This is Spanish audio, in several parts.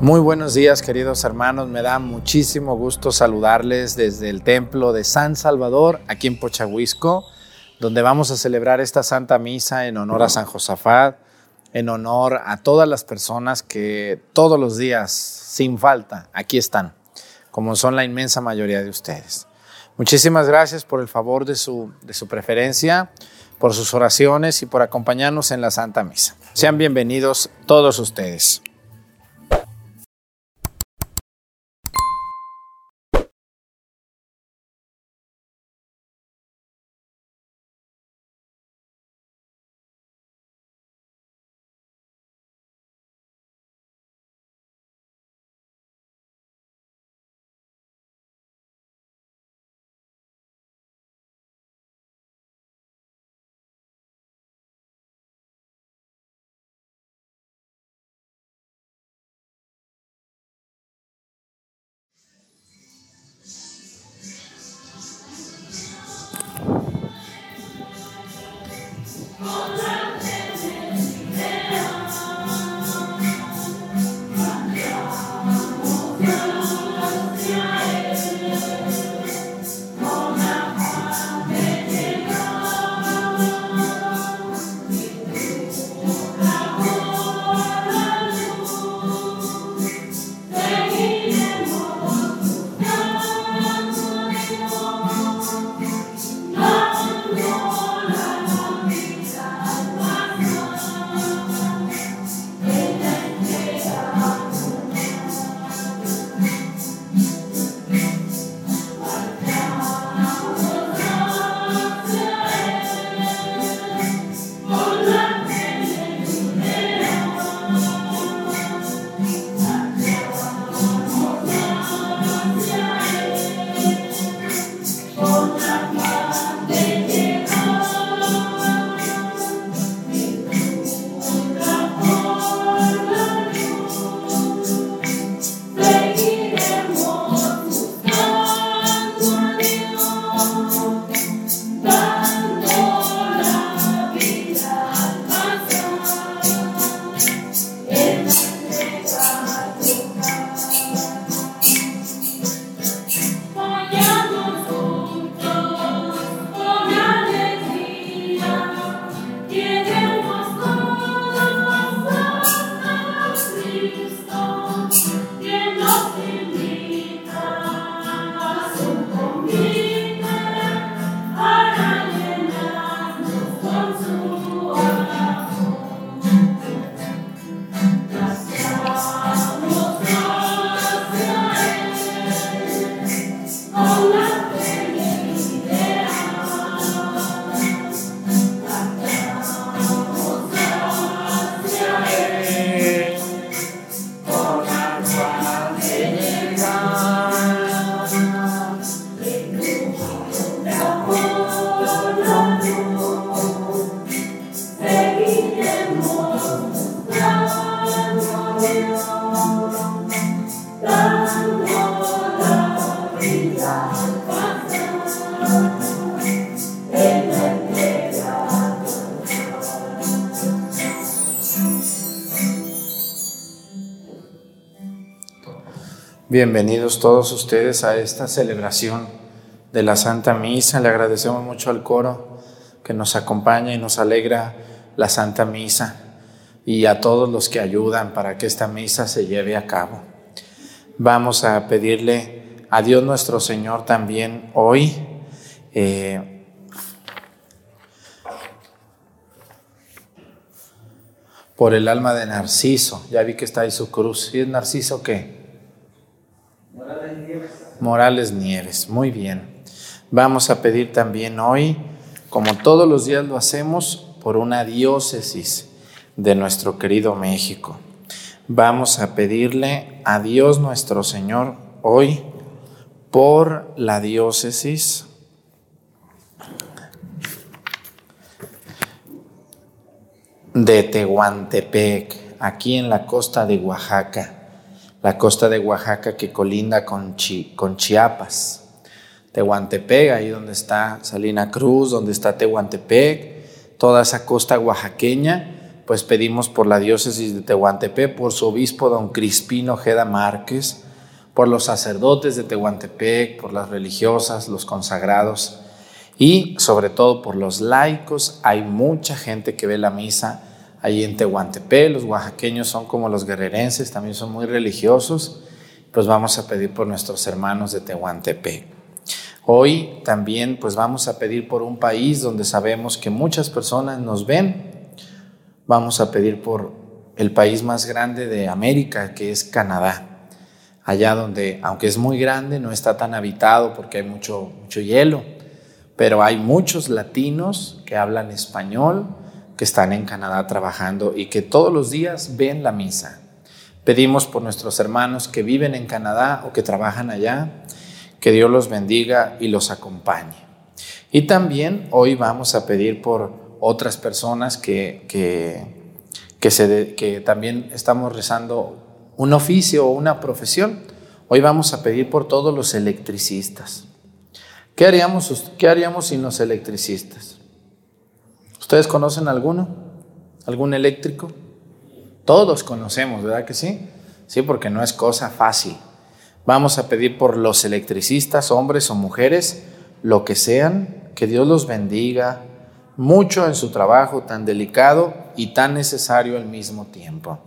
Muy buenos días queridos hermanos, me da muchísimo gusto saludarles desde el templo de San Salvador aquí en Pochahuisco, donde vamos a celebrar esta Santa Misa en honor a San Josafat, en honor a todas las personas que todos los días, sin falta, aquí están, como son la inmensa mayoría de ustedes. Muchísimas gracias por el favor de su, de su preferencia, por sus oraciones y por acompañarnos en la Santa Misa. Sean bienvenidos todos ustedes. Bienvenidos todos ustedes a esta celebración de la Santa Misa. Le agradecemos mucho al coro que nos acompaña y nos alegra la Santa Misa y a todos los que ayudan para que esta misa se lleve a cabo. Vamos a pedirle a Dios nuestro Señor también hoy. Eh, por el alma de Narciso. Ya vi que está ahí su cruz. ¿Y es Narciso qué? Morales Nieves. Muy bien. Vamos a pedir también hoy, como todos los días lo hacemos, por una diócesis de nuestro querido México. Vamos a pedirle a Dios nuestro Señor hoy por la diócesis de Tehuantepec, aquí en la costa de Oaxaca la costa de Oaxaca que colinda con, Chiapas. Tehuantepec, ahí donde está Salina Cruz, donde está Tehuantepec, toda esa costa oaxaqueña, pues pedimos por la diócesis de Tehuantepec, por su obispo don Crispino Ojeda Márquez, por los sacerdotes de Tehuantepec, por las religiosas, los consagrados y sobre todo por los laicos. Hay mucha gente que ve la misa allí en Tehuantepec. Los oaxaqueños son como los guerrerenses, también son muy religiosos. Pues vamos a pedir por nuestros hermanos de Tehuantepec. Hoy también pues vamos a pedir por un país donde sabemos que muchas personas nos ven vamos a pedir por el país más grande de América, que es Canadá. Allá donde, aunque es muy grande, no está tan habitado porque hay mucho, mucho hielo, pero hay muchos latinos que hablan español, que están en Canadá trabajando y que todos los días ven la misa. Pedimos por nuestros hermanos que viven en Canadá o que trabajan allá, que Dios los bendiga y los acompañe. Y también hoy vamos a pedir por otras personas que, que, se que también estamos rezando un oficio o una profesión. Hoy vamos a pedir por todos los electricistas. ¿Qué haríamos, qué haríamos sin los electricistas? ¿Ustedes conocen alguno? ¿Algún eléctrico? Todos conocemos, ¿verdad que sí? Sí, porque no es cosa fácil. Vamos a pedir por los electricistas, hombres o mujeres, lo que sean, que Dios los bendiga, mucho en su trabajo tan delicado y tan necesario al mismo tiempo.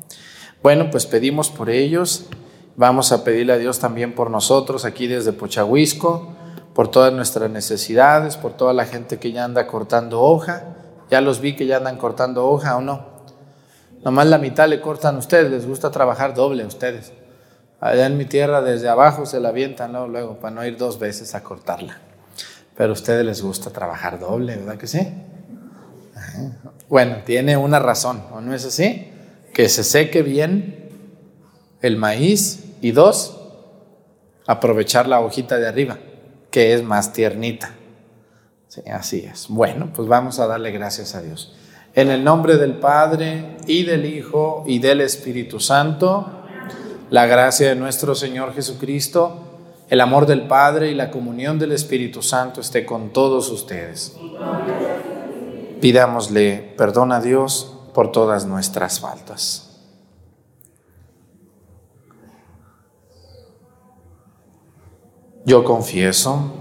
Bueno, pues pedimos por ellos, vamos a pedirle a Dios también por nosotros aquí desde Pochahuisco, por todas nuestras necesidades, por toda la gente que ya anda cortando hoja. Ya los vi que ya andan cortando hoja o no. Nomás la mitad le cortan a ustedes, les gusta trabajar doble a ustedes. Allá en mi tierra desde abajo se la avientan luego, luego para no ir dos veces a cortarla. Pero a ustedes les gusta trabajar doble, ¿verdad que sí? Bueno, tiene una razón, ¿o no es así? Que se seque bien el maíz y dos, aprovechar la hojita de arriba, que es más tiernita. Sí, así es. Bueno, pues vamos a darle gracias a Dios. En el nombre del Padre y del Hijo y del Espíritu Santo, la gracia de nuestro Señor Jesucristo, el amor del Padre y la comunión del Espíritu Santo esté con todos ustedes. Pidámosle perdón a Dios por todas nuestras faltas. Yo confieso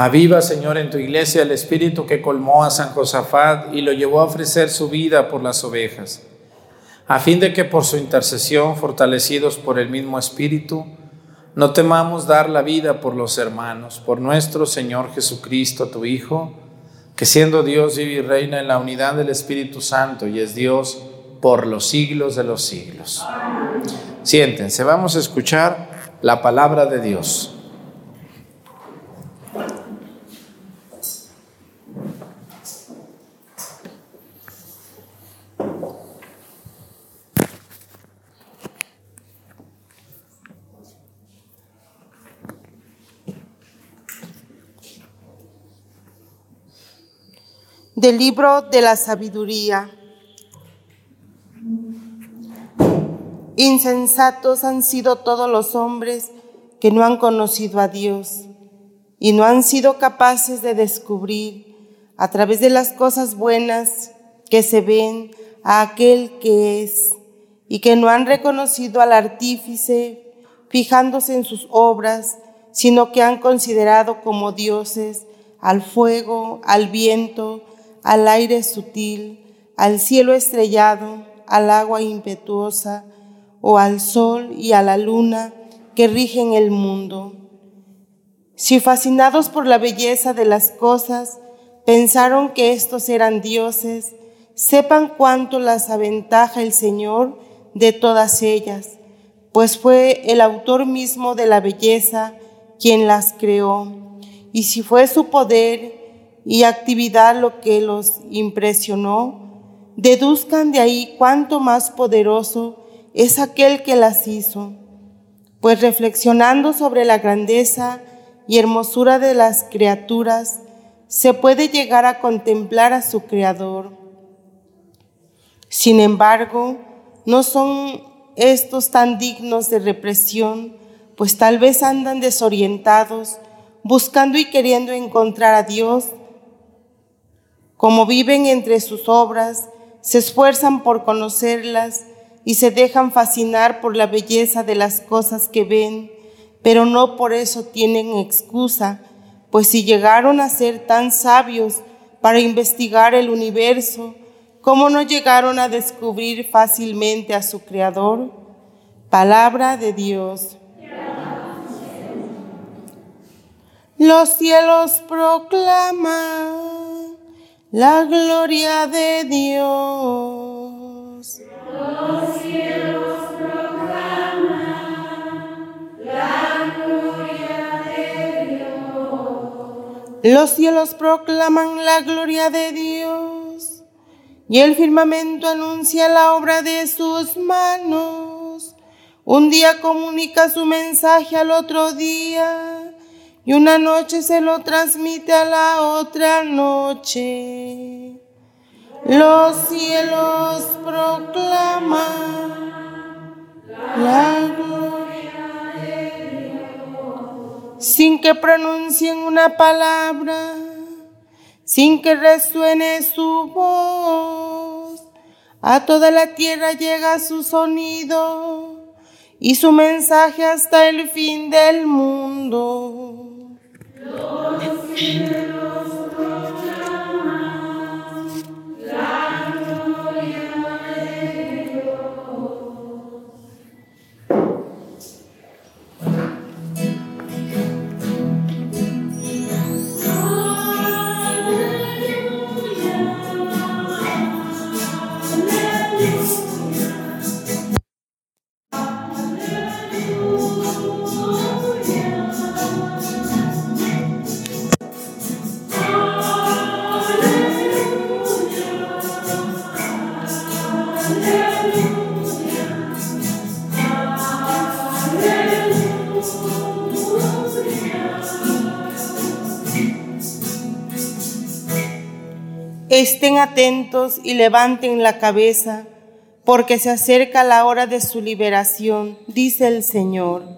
Aviva, Señor, en tu iglesia el espíritu que colmó a San Josafat y lo llevó a ofrecer su vida por las ovejas, a fin de que por su intercesión, fortalecidos por el mismo espíritu, no temamos dar la vida por los hermanos, por nuestro Señor Jesucristo, tu Hijo, que siendo Dios vive y reina en la unidad del Espíritu Santo y es Dios por los siglos de los siglos. Siéntense, vamos a escuchar la palabra de Dios. Del libro de la sabiduría. Insensatos han sido todos los hombres que no han conocido a Dios y no han sido capaces de descubrir a través de las cosas buenas que se ven a aquel que es y que no han reconocido al artífice fijándose en sus obras, sino que han considerado como dioses al fuego, al viento, al aire sutil, al cielo estrellado, al agua impetuosa, o al sol y a la luna que rigen el mundo. Si fascinados por la belleza de las cosas pensaron que estos eran dioses, sepan cuánto las aventaja el Señor de todas ellas, pues fue el autor mismo de la belleza quien las creó. Y si fue su poder y actividad lo que los impresionó, deduzcan de ahí cuánto más poderoso es aquel que las hizo. Pues reflexionando sobre la grandeza y hermosura de las criaturas, se puede llegar a contemplar a su Creador. Sin embargo, no son estos tan dignos de represión, pues tal vez andan desorientados, buscando y queriendo encontrar a Dios. Como viven entre sus obras, se esfuerzan por conocerlas y se dejan fascinar por la belleza de las cosas que ven, pero no por eso tienen excusa, pues si llegaron a ser tan sabios para investigar el universo, ¿cómo no llegaron a descubrir fácilmente a su Creador? Palabra de Dios. Los cielos proclaman la gloria de Dios. Los cielos proclaman la gloria de Dios. Los cielos proclaman la gloria de Dios y el firmamento anuncia la obra de sus manos. Un día comunica su mensaje al otro día y una noche se lo transmite a la otra noche. Los cielos proclaman la gloria de Dios. Sin que pronuncien una palabra, sin que resuene su voz, a toda la tierra llega su sonido y su mensaje hasta el fin del mundo. Los Estén atentos y levanten la cabeza, porque se acerca la hora de su liberación, dice el Señor.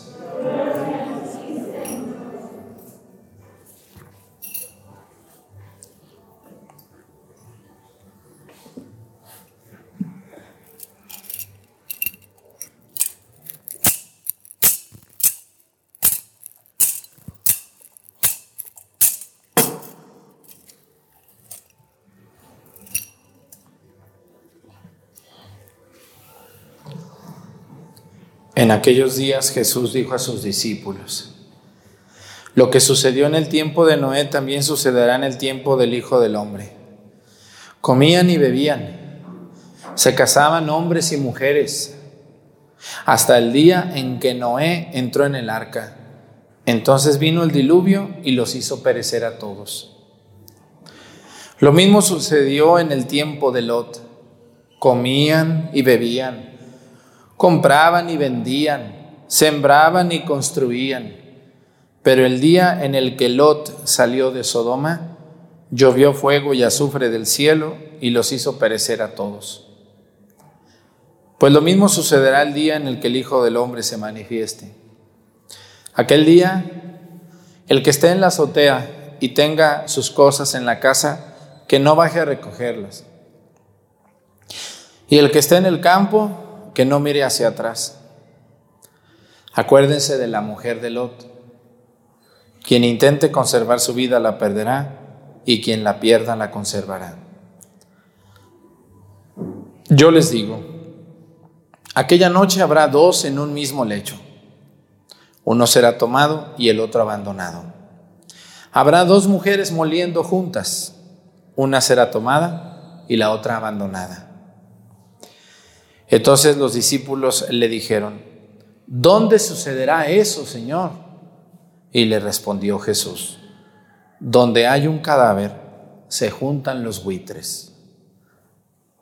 En aquellos días Jesús dijo a sus discípulos, Lo que sucedió en el tiempo de Noé también sucederá en el tiempo del Hijo del Hombre. Comían y bebían, se casaban hombres y mujeres, hasta el día en que Noé entró en el arca. Entonces vino el diluvio y los hizo perecer a todos. Lo mismo sucedió en el tiempo de Lot. Comían y bebían, compraban y vendían, sembraban y construían. Pero el día en el que Lot salió de Sodoma, llovió fuego y azufre del cielo y los hizo perecer a todos. Pues lo mismo sucederá el día en el que el Hijo del Hombre se manifieste. Aquel día, el que esté en la azotea y tenga sus cosas en la casa, que no baje a recogerlas. Y el que esté en el campo, que no mire hacia atrás. Acuérdense de la mujer de Lot. Quien intente conservar su vida la perderá y quien la pierda la conservará. Yo les digo, aquella noche habrá dos en un mismo lecho. Uno será tomado y el otro abandonado. Habrá dos mujeres moliendo juntas. Una será tomada y la otra abandonada. Entonces los discípulos le dijeron, ¿dónde sucederá eso, Señor? Y le respondió Jesús, donde hay un cadáver, se juntan los buitres.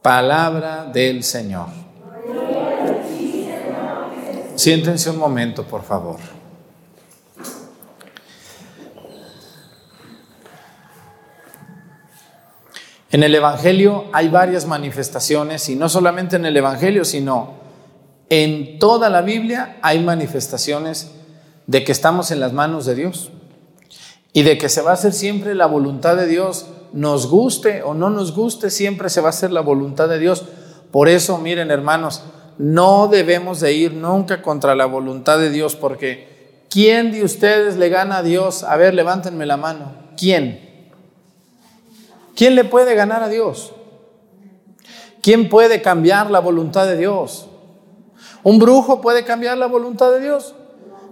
Palabra del Señor. Siéntense un momento, por favor. En el Evangelio hay varias manifestaciones y no solamente en el Evangelio, sino en toda la Biblia hay manifestaciones de que estamos en las manos de Dios y de que se va a hacer siempre la voluntad de Dios, nos guste o no nos guste, siempre se va a hacer la voluntad de Dios. Por eso, miren hermanos, no debemos de ir nunca contra la voluntad de Dios, porque ¿quién de ustedes le gana a Dios? A ver, levántenme la mano. ¿Quién? ¿Quién le puede ganar a Dios? ¿Quién puede cambiar la voluntad de Dios? ¿Un brujo puede cambiar la voluntad de Dios?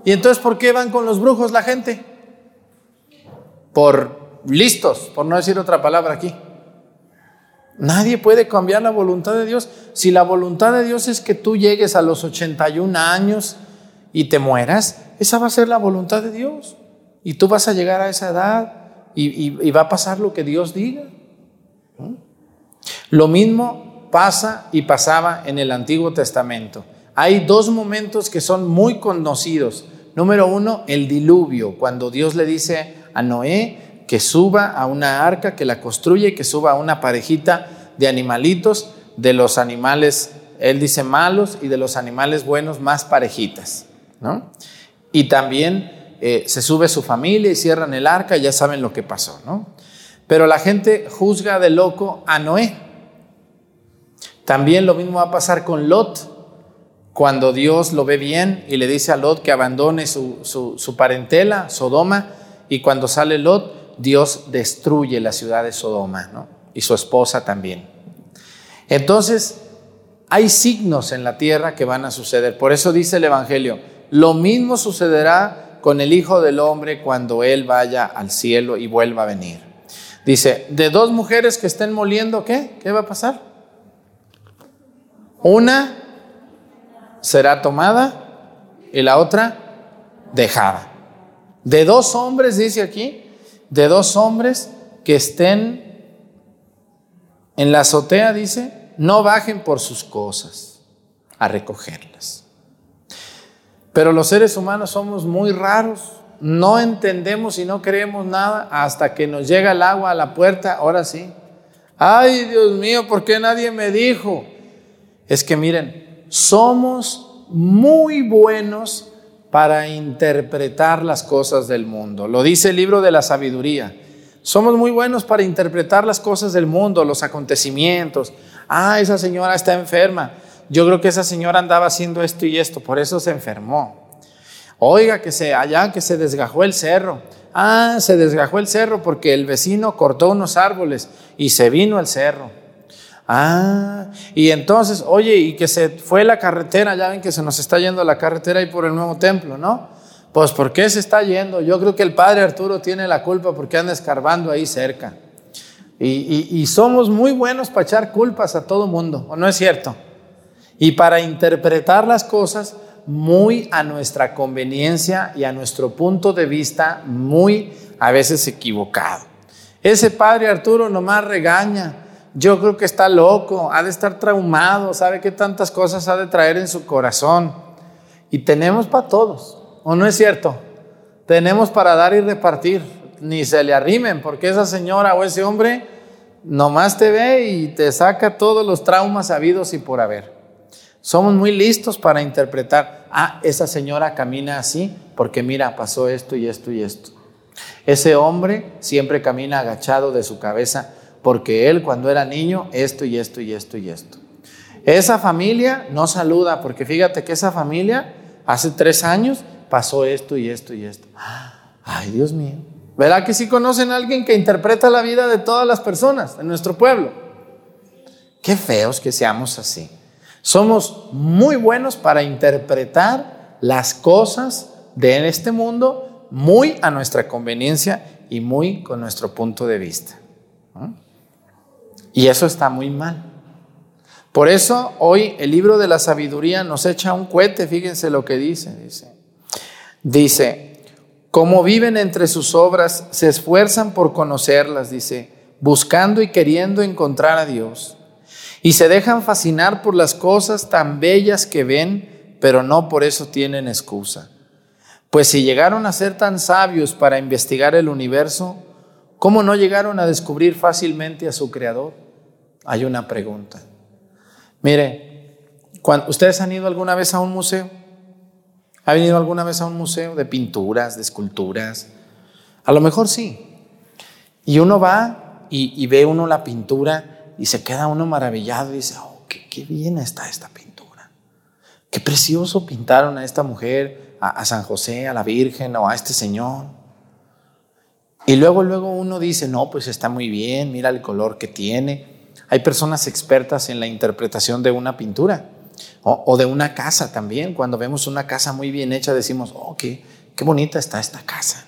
¿Y entonces por qué van con los brujos la gente? por listos, por no decir otra palabra aquí. Nadie puede cambiar la voluntad de Dios. Si la voluntad de Dios es que tú llegues a los 81 años y te mueras, esa va a ser la voluntad de Dios. Y tú vas a llegar a esa edad y, va a pasar lo que Dios diga. Lo mismo pasa y pasaba en el Antiguo Testamento. Hay dos momentos que son muy conocidos. Número uno, el diluvio, cuando Dios le dice a Noé que suba a una arca, que la construye, que suba a una parejita de animalitos, de los animales, él dice malos, y de los animales buenos más parejitas. ¿no? Y también eh, se sube su familia y cierran el arca, y ya saben lo que pasó. ¿no? Pero la gente juzga de loco a Noé. También lo mismo va a pasar con Lot cuando Dios lo ve bien y le dice a Lot que abandone su, su, su, parentela, Sodoma, y cuando sale Lot, Dios destruye la ciudad de Sodoma, ¿no? Y su esposa también. Entonces, hay signos en la tierra que van a suceder. Por eso dice el Evangelio, lo mismo sucederá con el Hijo del Hombre cuando Él vaya al cielo y vuelva a venir. Dice, de dos mujeres que estén moliendo, ¿qué? ¿Qué va a pasar? Una será tomada y la otra dejada. De dos hombres, dice aquí, de dos hombres que estén en la azotea, dice, no bajen por sus cosas a recogerlas. Pero los seres humanos somos muy raros, no entendemos y no creemos nada hasta que nos llega el agua a la puerta, ahora sí. Ay, Dios mío, ¿por qué nadie me dijo? Es que miren, somos muy buenos para interpretar las cosas del mundo. Lo dice el libro de la sabiduría. Somos muy buenos para interpretar las cosas del mundo, los acontecimientos. Ah, esa señora está enferma. Yo creo que esa señora andaba haciendo esto y esto, por eso se enfermó. Oiga, que se allá que se desgajó el cerro. Ah, se desgajó el cerro porque el vecino cortó unos árboles y se vino el cerro. Ah, y entonces, oye, y que se fue la carretera, ya ven que se nos está yendo la carretera ahí por el nuevo templo, ¿no? Pues ¿por qué se está yendo? Yo creo que el padre Arturo tiene la culpa porque anda escarbando ahí cerca. Y, y somos muy buenos para echar culpas a todo mundo, ¿o no es cierto? Y para interpretar las cosas muy a nuestra conveniencia y a nuestro punto de vista muy a veces equivocado. Ese padre Arturo nomás regaña. Yo creo que está loco, ha de estar traumado, sabe qué tantas cosas ha de traer en su corazón. Y tenemos para todos, ¿o no es cierto? Tenemos para dar y repartir. Ni se le arrimen, porque esa señora o ese hombre nomás te ve y te saca todos los traumas habidos y por haber. Somos muy listos para interpretar, ah, esa señora camina así porque mira, pasó esto y esto y esto. Ese hombre siempre camina agachado de su cabeza porque él cuando era niño, esto y esto y esto y esto. Esa familia no saluda porque fíjate que esa familia hace tres años pasó esto y esto y esto. Ay, Dios mío. ¿Verdad que sí conocen a alguien que interpreta la vida de todas las personas en nuestro pueblo? Qué feos que seamos así. Somos muy buenos para interpretar las cosas de este mundo muy a nuestra conveniencia y muy con nuestro punto de vista. Y eso está muy mal. Por eso hoy el libro de la sabiduría nos echa un cohete, fíjense lo que dice, dice. Dice, como viven entre sus obras, se esfuerzan por conocerlas, dice, buscando y queriendo encontrar a Dios y se dejan fascinar por las cosas tan bellas que ven, pero no por eso tienen excusa. Pues si llegaron a ser tan sabios para investigar el universo, ¿cómo no llegaron a descubrir fácilmente a su creador? Hay una pregunta. Mire, ¿ustedes han ido alguna vez a un museo? ¿Ha venido alguna vez a un museo de pinturas, de esculturas? A lo mejor sí. Y uno va y, y ve uno la pintura y se queda uno maravillado y dice, oh, qué, bien está esta pintura. Qué precioso pintaron a esta mujer, a, a San José, a la Virgen o a este Señor. Y luego, luego uno dice, no, pues está muy bien, mira el color que tiene. Hay personas expertas en la interpretación de una pintura o, de una casa también. Cuando vemos una casa muy bien hecha, decimos, oh, qué, qué bonita está esta casa.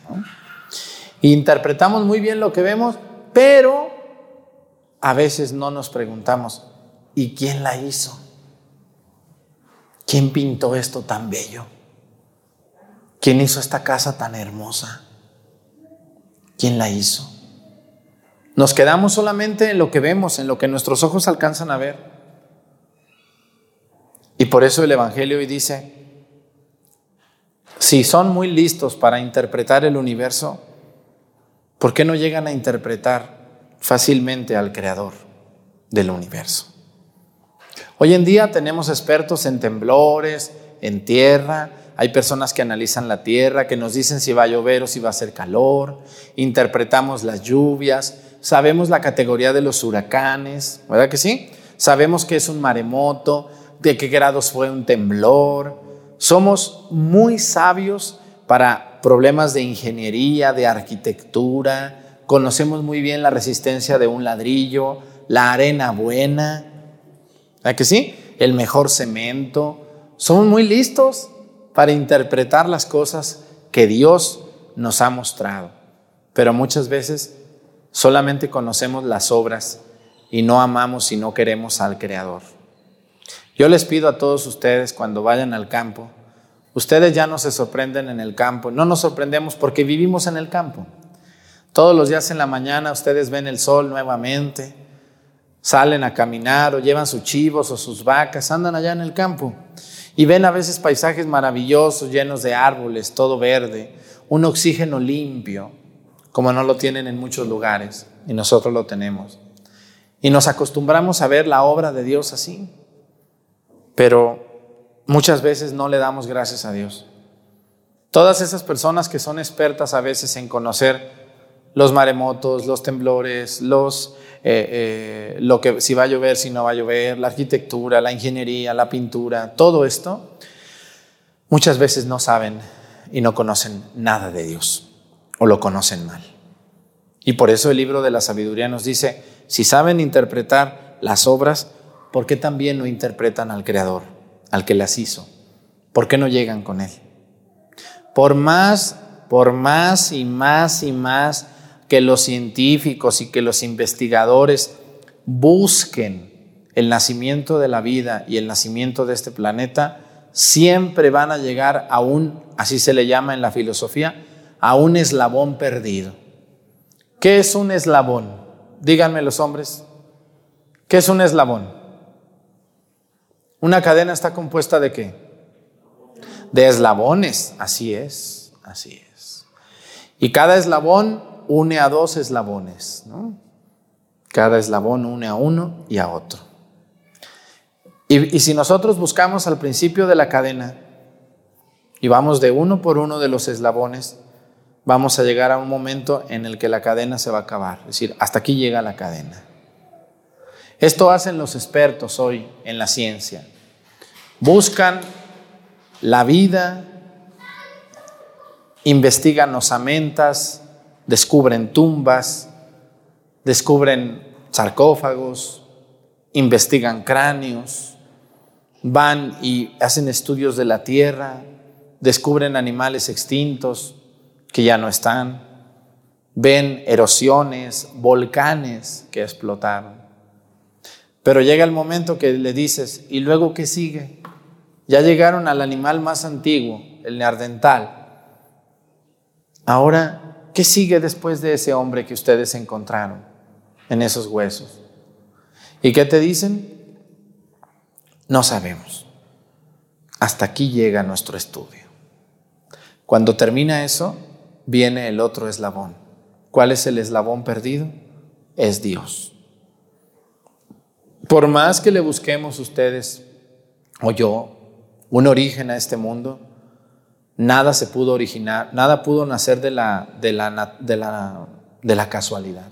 interpretamos muy bien lo que vemos, pero a veces no nos preguntamos, ¿y quién la hizo? ¿Quién pintó esto tan bello? ¿Quién hizo esta casa tan hermosa? ¿Quién la hizo? Nos quedamos solamente en lo que vemos, en lo que nuestros ojos alcanzan a ver. Y por eso el Evangelio hoy dice, si son muy listos para interpretar el universo, ¿por qué no llegan a interpretar fácilmente al creador del universo. Hoy en día tenemos expertos en temblores, en tierra, hay personas que analizan la tierra, que nos dicen si va a llover o si va a hacer calor, interpretamos las lluvias, sabemos la categoría de los huracanes, ¿verdad que sí? Sabemos que es un maremoto, de qué grados fue un temblor. Somos muy sabios para problemas de ingeniería, de arquitectura, conocemos muy bien la resistencia de un ladrillo, la arena buena, ¿verdad que sí? El mejor cemento. Somos muy listos para interpretar las cosas que Dios nos ha mostrado, pero muchas veces solamente conocemos las obras y no amamos y no queremos al Creador. Yo les pido a todos ustedes cuando vayan al campo, ustedes ya no se sorprenden en el campo, no nos sorprendemos porque vivimos en el campo. Todos los días en la mañana ustedes ven el sol nuevamente, salen a caminar o llevan sus chivos o sus vacas, andan allá en el campo y ven a veces paisajes maravillosos, llenos de árboles, todo verde, un oxígeno limpio, como no lo tienen en muchos lugares y nosotros lo tenemos. Y nos acostumbramos a ver la obra de Dios así, pero muchas veces no le damos gracias a Dios. Todas esas personas que son expertas a veces en conocer los maremotos, los temblores, los, eh, eh, lo que si va a llover, si no va a llover, la arquitectura, la ingeniería, la pintura, todo esto, muchas veces no saben y no conocen nada de Dios o lo conocen mal. Y por eso el libro de la sabiduría nos dice, si saben interpretar las obras, ¿por qué también no interpretan al Creador, al que las hizo? ¿Por qué no llegan con Él? por más, por más y más y más que los científicos y que los investigadores busquen el nacimiento de la vida y el nacimiento de este planeta, siempre van a llegar a un, así se le llama en la filosofía, a un eslabón perdido. ¿Qué es un eslabón? Díganme los hombres. ¿Qué es un eslabón? Una cadena está compuesta de qué? De eslabones, así es, así es. Y cada eslabón une a dos eslabones, ¿no? Cada eslabón une a uno y a otro. Y, y si nosotros buscamos al principio de la cadena y vamos de uno por uno de los eslabones, vamos a llegar a un momento en el que la cadena se va a acabar. Es decir, hasta aquí llega la cadena. Esto hacen los expertos hoy en la ciencia. Buscan la vida, investigan osamentas, descubren tumbas, descubren sarcófagos, investigan cráneos, van y hacen estudios de la tierra, descubren animales extintos que ya no están, ven erosiones, volcanes que explotaron. Pero llega el momento que le dices, ¿y luego qué sigue? Ya llegaron al animal más antiguo, el neardental. Ahora, ¿qué sigue después de ese hombre que ustedes encontraron en esos huesos? ¿Y qué te dicen? No sabemos. Hasta aquí llega nuestro estudio. Cuando termina eso, viene el otro eslabón. ¿Cuál es el eslabón perdido? Es Dios. Por más que le busquemos ustedes o yo un origen a este mundo, nada se pudo originar, nada pudo nacer de la, de la, de la, de la casualidad.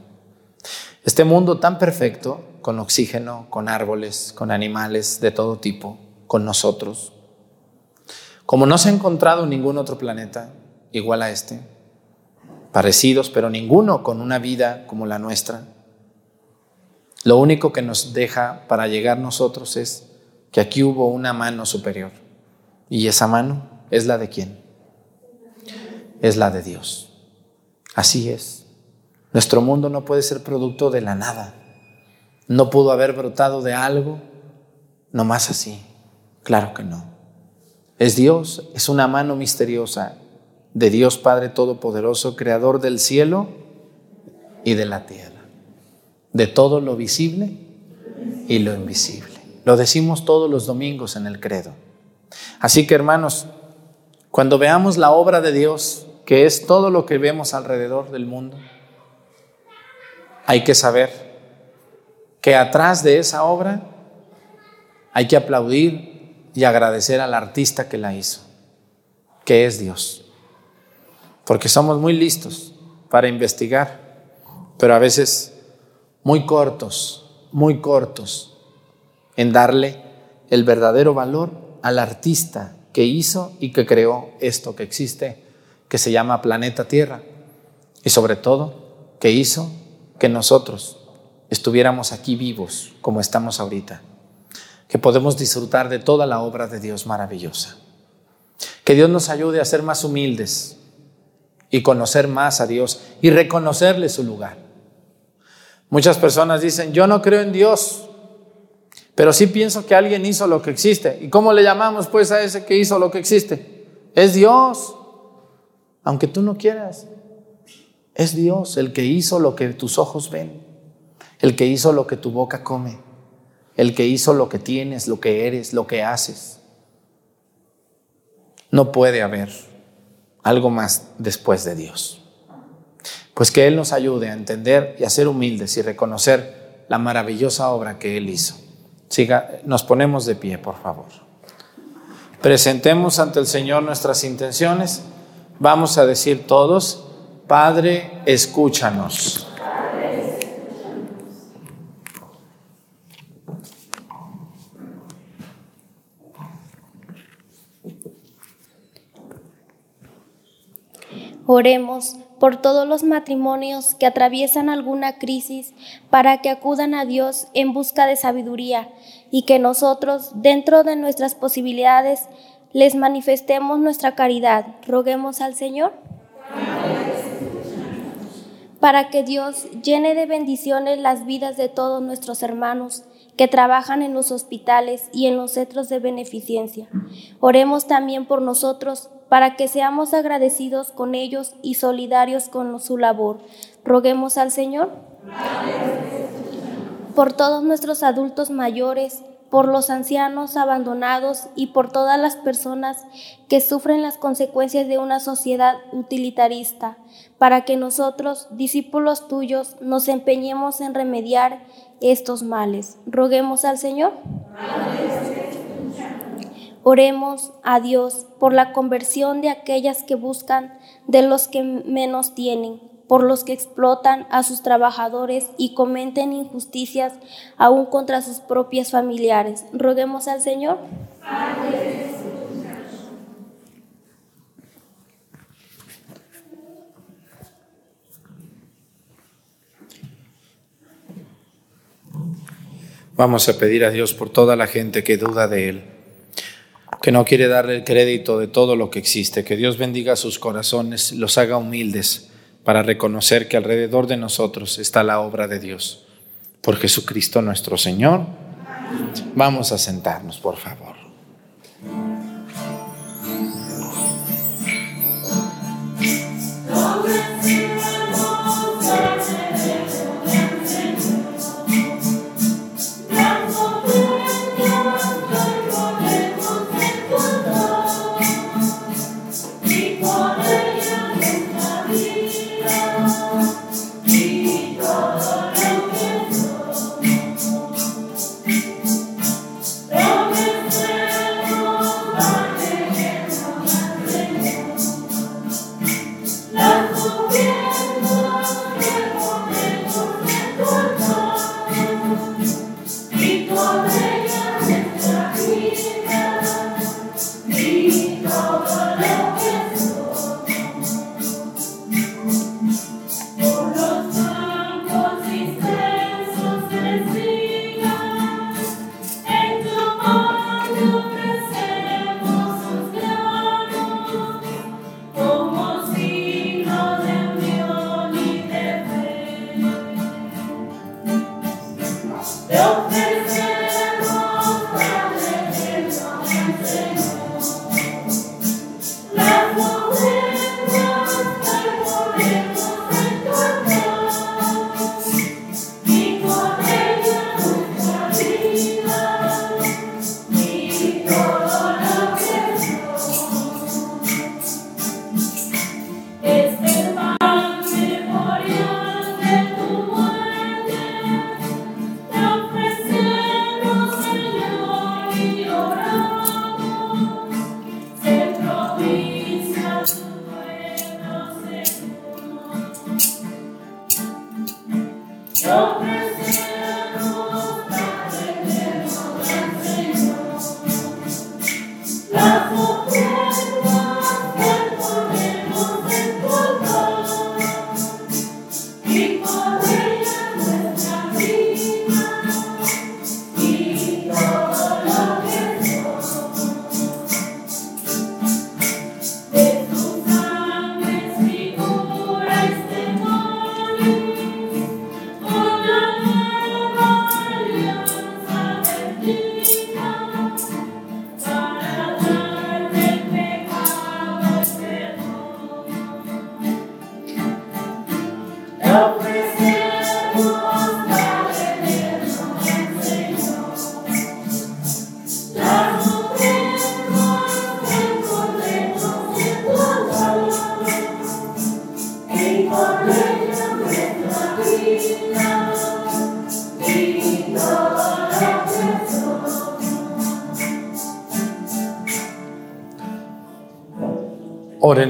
Este mundo tan perfecto, con oxígeno, con árboles, con animales de todo tipo, con nosotros, como no se ha encontrado ningún otro planeta igual a este, parecidos, pero ninguno con una vida como la nuestra, lo único que nos deja para llegar nosotros es que aquí hubo una mano superior. ¿Y esa mano es la de quién? Es la de Dios. Así es. Nuestro mundo no puede ser producto de la nada. No pudo haber brotado de algo nomás así. Claro que no. Es Dios, es una mano misteriosa de Dios Padre Todopoderoso, Creador del cielo y de la tierra de todo lo visible y lo invisible. Lo decimos todos los domingos en el credo. Así que hermanos, cuando veamos la obra de Dios, que es todo lo que vemos alrededor del mundo, hay que saber que atrás de esa obra hay que aplaudir y agradecer al artista que la hizo, que es Dios. Porque somos muy listos para investigar, pero a veces muy cortos, muy cortos en darle el verdadero valor al artista que hizo y que creó esto que existe, que se llama planeta Tierra. Y sobre todo, que hizo que nosotros estuviéramos aquí vivos como estamos ahorita, que podemos disfrutar de toda la obra de Dios maravillosa. Que Dios nos ayude a ser más humildes y conocer más a Dios y reconocerle su lugar. Muchas personas dicen, yo no creo en Dios, pero sí pienso que alguien hizo lo que existe. ¿Y cómo le llamamos pues a ese que hizo lo que existe? Es Dios, aunque tú no quieras. Es Dios el que hizo lo que tus ojos ven, el que hizo lo que tu boca come, el que hizo lo que tienes, lo que eres, lo que haces. No puede haber algo más después de Dios. Pues que Él nos ayude a entender y a ser humildes y reconocer la maravillosa obra que Él hizo. Siga, nos ponemos de pie, por favor. Presentemos ante el Señor nuestras intenciones. Vamos a decir todos, Padre, escúchanos. Oremos por todos los matrimonios que atraviesan alguna crisis para que acudan a Dios en busca de sabiduría y que nosotros, dentro de nuestras posibilidades, les manifestemos nuestra caridad. Roguemos al Señor para que Dios llene de bendiciones las vidas de todos nuestros hermanos que trabajan en los hospitales y en los centros de beneficencia. Oremos también por nosotros para que seamos agradecidos con ellos y solidarios con su labor. Roguemos al Señor por todos nuestros adultos mayores, por los ancianos abandonados y por todas las personas que sufren las consecuencias de una sociedad utilitarista, para que nosotros, discípulos tuyos, nos empeñemos en remediar estos males. Roguemos al Señor. Oremos a Dios por la conversión de aquellas que buscan de los que menos tienen por los que explotan a sus trabajadores y cometen injusticias aún contra sus propias familiares. Roguemos al Señor. Vamos a pedir a Dios por toda la gente que duda de Él, que no quiere darle el crédito de todo lo que existe, que Dios bendiga sus corazones, los haga humildes para reconocer que alrededor de nosotros está la obra de Dios. Por Jesucristo nuestro Señor. Vamos a sentarnos, por favor.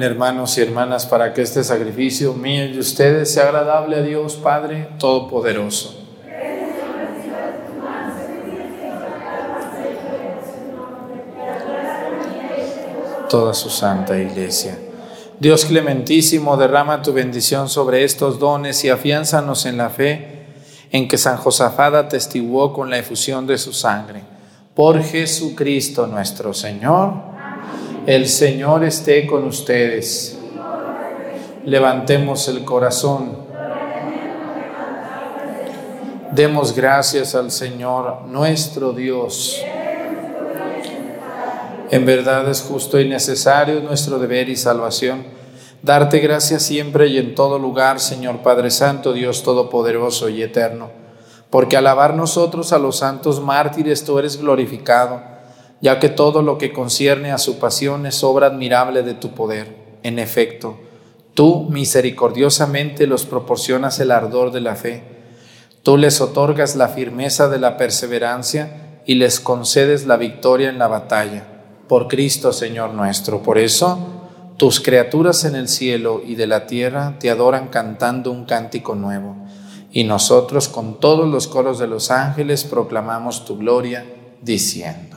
Hermanos y hermanas para que este sacrificio mío y de ustedes sea agradable a Dios Padre Todopoderoso. Toda su santa iglesia. Dios clementísimo, derrama tu bendición sobre estos dones y afiánzanos en la fe en que San Josafat atestiguó con la efusión de su sangre. Por Jesucristo nuestro Señor. El Señor esté con ustedes. Levantemos el corazón. Demos gracias al Señor nuestro Dios. En verdad es justo y necesario nuestro deber y salvación darte gracias siempre y en todo lugar, Señor Padre Santo, Dios Todopoderoso y Eterno, porque al alabar nosotros a los santos mártires tú eres glorificado ya que todo lo que concierne a su pasión es obra admirable de tu poder. En efecto, tú misericordiosamente los proporcionas el ardor de la fe, tú les otorgas la firmeza de la perseverancia y les concedes la victoria en la batalla. Por Cristo, Señor nuestro. Por eso, tus criaturas en el cielo y de la tierra te adoran cantando un cántico nuevo. Y nosotros con todos los coros de los ángeles proclamamos tu gloria, diciendo.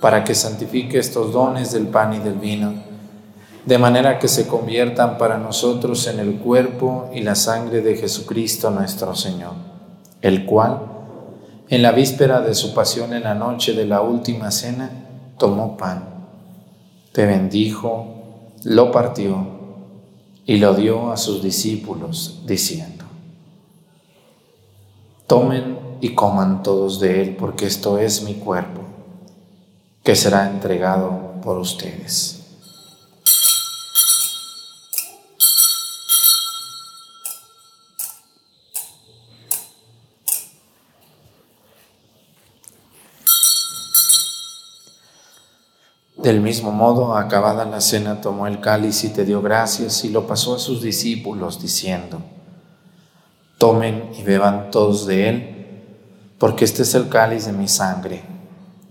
para que santifique estos dones del pan y del vino, de manera que se conviertan para nosotros en el cuerpo y la sangre de Jesucristo nuestro Señor, el cual, en la víspera de su pasión en la noche de la última cena, tomó pan, te bendijo, lo partió y lo dio a sus discípulos, diciendo, tomen y coman todos de él, porque esto es mi cuerpo que será entregado por ustedes. Del mismo modo, acabada la cena, tomó el cáliz y te dio gracias y lo pasó a sus discípulos, diciendo, tomen y beban todos de él, porque este es el cáliz de mi sangre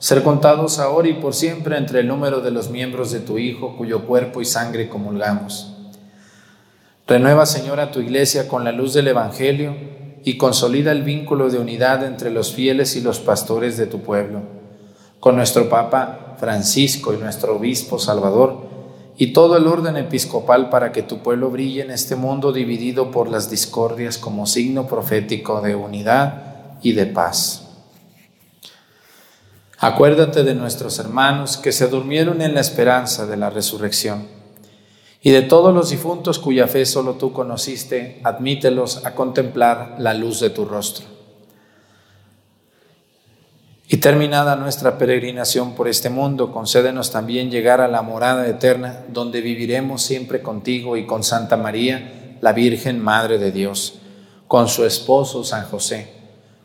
ser contados ahora y por siempre entre el número de los miembros de tu Hijo, cuyo cuerpo y sangre comulgamos. Renueva, Señor, a tu iglesia con la luz del Evangelio y consolida el vínculo de unidad entre los fieles y los pastores de tu pueblo, con nuestro Papa Francisco y nuestro Obispo Salvador, y todo el orden episcopal para que tu pueblo brille en este mundo dividido por las discordias como signo profético de unidad y de paz Acuérdate de nuestros hermanos que se durmieron en la esperanza de la resurrección. Y de todos los difuntos cuya fe solo tú conociste, admítelos a contemplar la luz de tu rostro. Y terminada nuestra peregrinación por este mundo, concédenos también llegar a la morada eterna, donde viviremos siempre contigo y con Santa María, la Virgen Madre de Dios, con su esposo San José,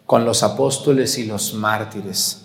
con los apóstoles y los mártires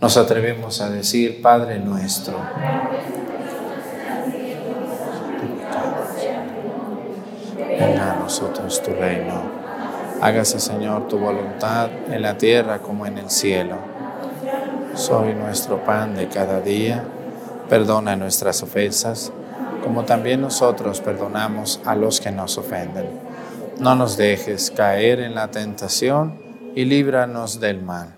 nos atrevemos a decir, Padre nuestro. Venga a nosotros tu reino. Hágase, Señor, tu voluntad en la tierra como en el cielo. Soy nuestro pan de cada día. Perdona nuestras ofensas, como también nosotros perdonamos a los que nos ofenden. No nos dejes caer en la tentación y líbranos del mal.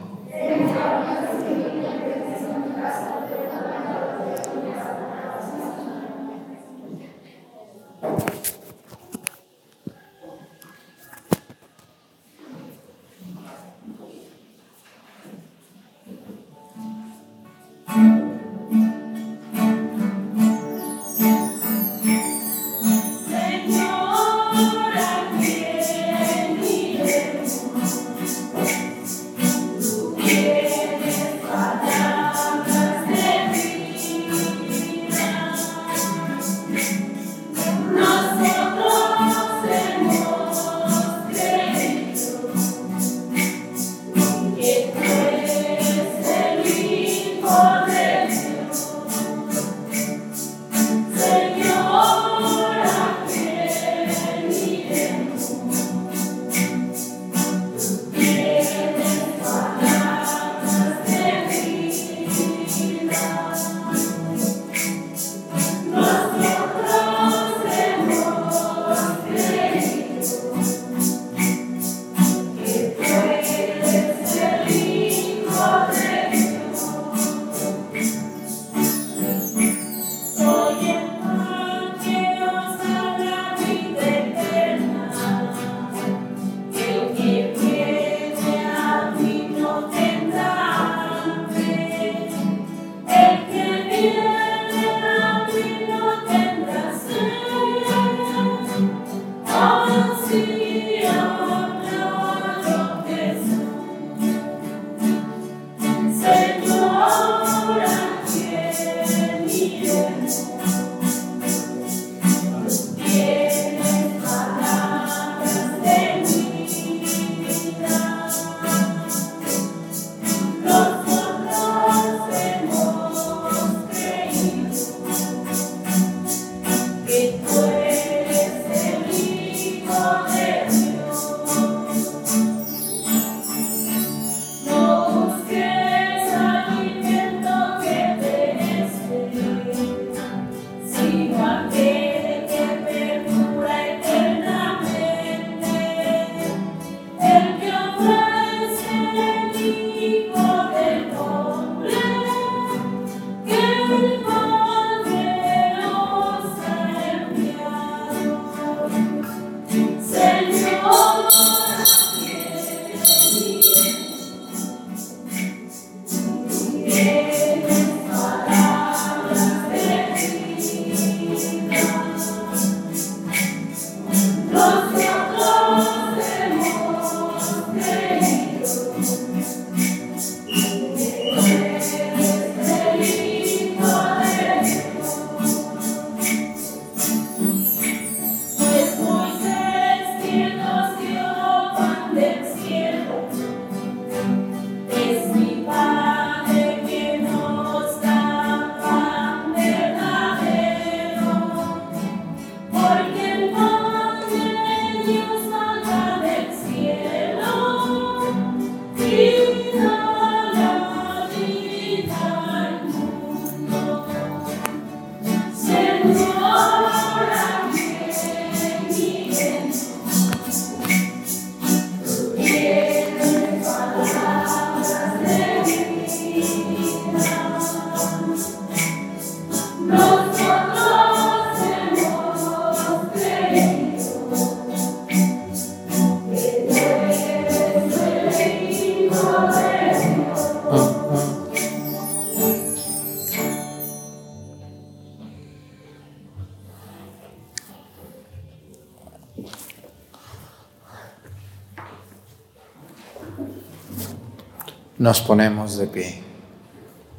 Nos ponemos de pie.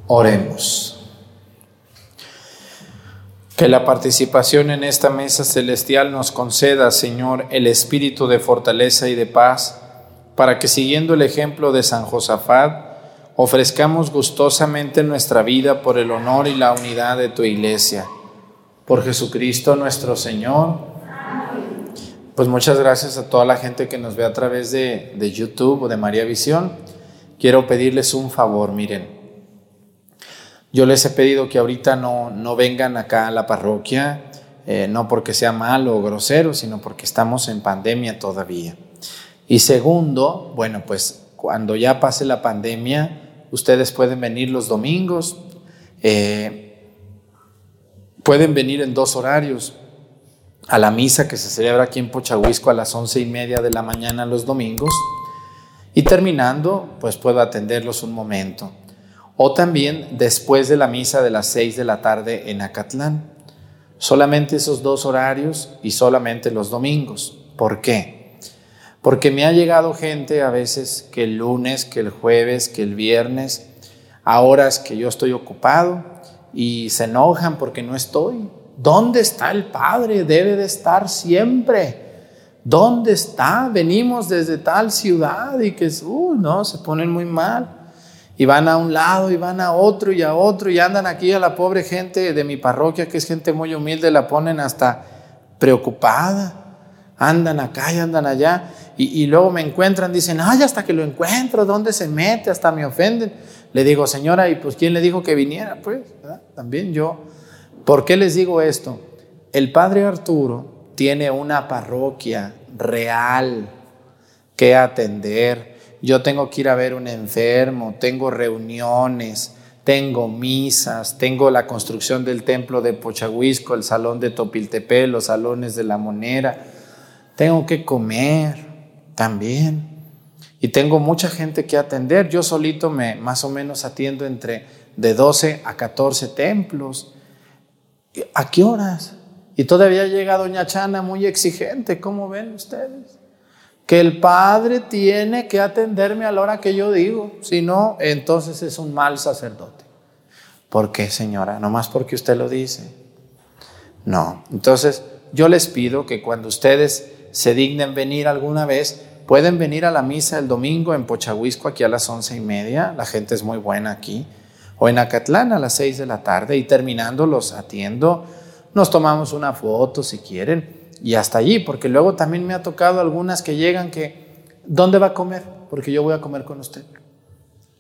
Oremos. Que la participación en esta mesa celestial nos conceda, Señor, el espíritu de fortaleza y de paz, para que siguiendo el ejemplo de San Josafat, ofrezcamos gustosamente nuestra vida por el honor y la unidad de tu iglesia. Por Jesucristo nuestro Señor. Pues muchas gracias a toda la gente que nos ve a través de, de YouTube o de María Visión quiero pedirles un favor, miren. Yo les he pedido que ahorita no, no vengan acá a la parroquia, eh, no porque sea malo o grosero, sino porque estamos en pandemia todavía. Y segundo, bueno, pues cuando ya pase la pandemia, ustedes pueden venir los domingos, eh, pueden venir en dos horarios, a la misa que se celebra aquí en Pochahuisco a las once y media de la mañana los domingos y terminando, pues puedo atenderlos un momento. O también después de la misa de las seis de la tarde en Acatlán. Solamente esos dos horarios y solamente los domingos. ¿Por qué? Porque me ha llegado gente a veces que el lunes, que el jueves, que el viernes, a horas que yo estoy ocupado y se enojan porque no estoy. ¿Dónde está el Padre? Debe de estar siempre. ¿Dónde está? Venimos desde tal ciudad y que, uh, no, se ponen muy mal. Y van a un lado y van a otro y a otro y andan aquí a la pobre gente de mi parroquia, que es gente muy humilde, la ponen hasta preocupada. Andan acá y andan allá. Y, luego me encuentran, dicen, ay, hasta que lo encuentro, ¿dónde se mete? Hasta me ofenden. Le digo, señora, ¿y pues quién le dijo que viniera? Pues, también yo. ¿Por qué les digo esto? El padre Arturo tiene una parroquia real que atender. Yo tengo que ir a ver un enfermo, tengo reuniones, tengo misas, tengo la construcción del templo de Pochahuisco, el salón de Topiltepec, los salones de la Monera. Tengo que comer también. Y tengo mucha gente que atender. Yo solito me más o menos atiendo entre de 12 a 14 templos. ¿A qué horas? Y todavía llega doña Chana muy exigente, ¿cómo ven ustedes? Que el padre tiene que atenderme a la hora que yo digo, si no, entonces es un mal sacerdote. ¿Por qué, señora? Nomás porque usted lo dice. No, entonces yo les pido que cuando ustedes se dignen venir alguna vez, pueden venir a la misa el domingo en Pochahuisco, aquí a las once y media, la gente es muy buena aquí, o en Acatlán a las seis de la tarde, y terminando los atiendo nos tomamos una foto si quieren y hasta allí, porque luego también me ha tocado algunas que llegan que, ¿dónde va a comer? Porque yo voy a comer con usted.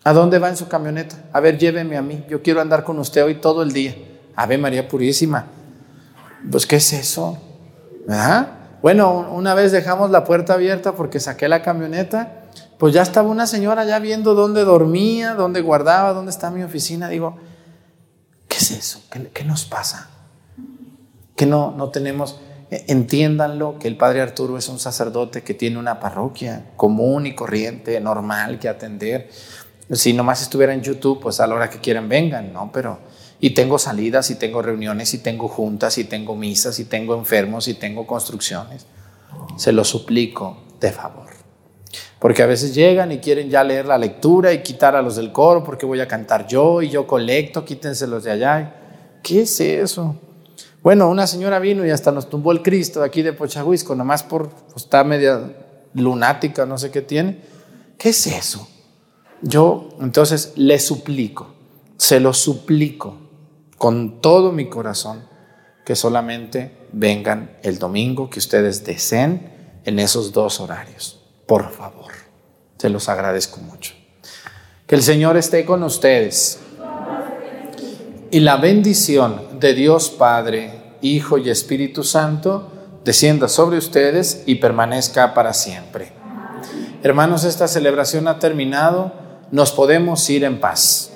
¿A dónde va en su camioneta? A ver, lléveme a mí, yo quiero andar con usted hoy todo el día. Ave María Purísima. Pues, ¿qué es eso? Bueno, una vez dejamos la puerta abierta porque saqué la camioneta, pues ya estaba una señora ya viendo dónde dormía, dónde guardaba, dónde está mi oficina. Digo, ¿qué es eso? ¿Qué, qué nos pasa? No, no tenemos, eh, entiéndanlo, que el Padre Arturo es un sacerdote que tiene una parroquia común y corriente, normal que atender. Si nomás estuviera en YouTube, pues a la hora que quieran vengan, ¿no? Pero, y tengo salidas, y tengo reuniones, y tengo juntas, y tengo misas, y tengo enfermos, y tengo construcciones. Se lo suplico de favor. Porque a veces llegan y quieren ya leer la lectura y quitar a los del coro porque voy a cantar yo y yo colecto, quítenselos de allá. ¿Qué es eso? Bueno, una señora vino y hasta nos tumbó el Cristo aquí de Pochahuisco, nomás por, pues, media lunática, no sé qué tiene. ¿Qué es eso? Yo entonces le suplico, se lo suplico con todo mi corazón que solamente vengan el domingo que ustedes deseen en esos dos horarios. Por favor, se los agradezco mucho. Que el Señor esté con ustedes. Y la bendición de Dios Padre, Hijo y Espíritu Santo descienda sobre ustedes y permanezca para siempre. Hermanos, esta celebración ha terminado, nos podemos ir en paz.